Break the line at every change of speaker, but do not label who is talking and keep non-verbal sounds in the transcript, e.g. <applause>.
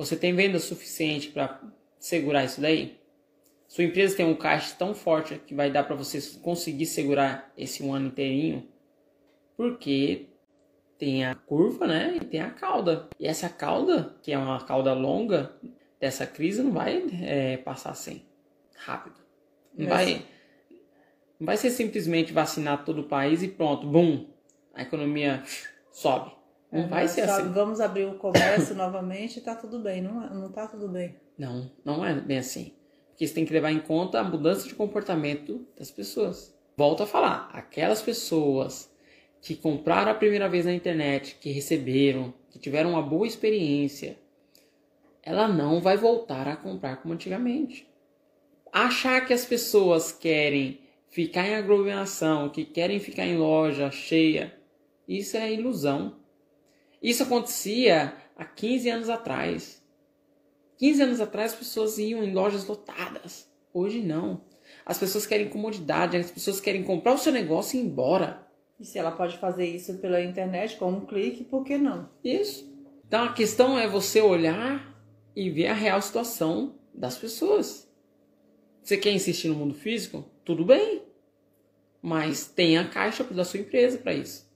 Você tem venda suficiente para segurar isso daí? Sua empresa tem um caixa tão forte que vai dar para você conseguir segurar esse um ano inteirinho? Porque tem a curva, né? E tem a cauda. E essa cauda, que é uma cauda longa dessa crise, não vai é, passar sem rápido. Não vai, não vai ser simplesmente vacinar todo o país e pronto, bum, a economia sobe. Não é, vai ser assim.
Vamos abrir o comércio <coughs> novamente e tá tudo bem. Não, não tá tudo bem.
Não, não é bem assim. Porque você tem que levar em conta a mudança de comportamento das pessoas. Volto a falar, aquelas pessoas que compraram a primeira vez na internet, que receberam, que tiveram uma boa experiência, ela não vai voltar a comprar como antigamente. Achar que as pessoas querem ficar em aglomeração, que querem ficar em loja cheia, isso é ilusão. Isso acontecia há 15 anos atrás. 15 anos atrás as pessoas iam em lojas lotadas. Hoje não. As pessoas querem comodidade, as pessoas querem comprar o seu negócio e ir embora.
E se ela pode fazer isso pela internet com um clique, por que não?
Isso. Então a questão é você olhar e ver a real situação das pessoas. Você quer insistir no mundo físico? Tudo bem. Mas tenha a caixa da sua empresa para isso.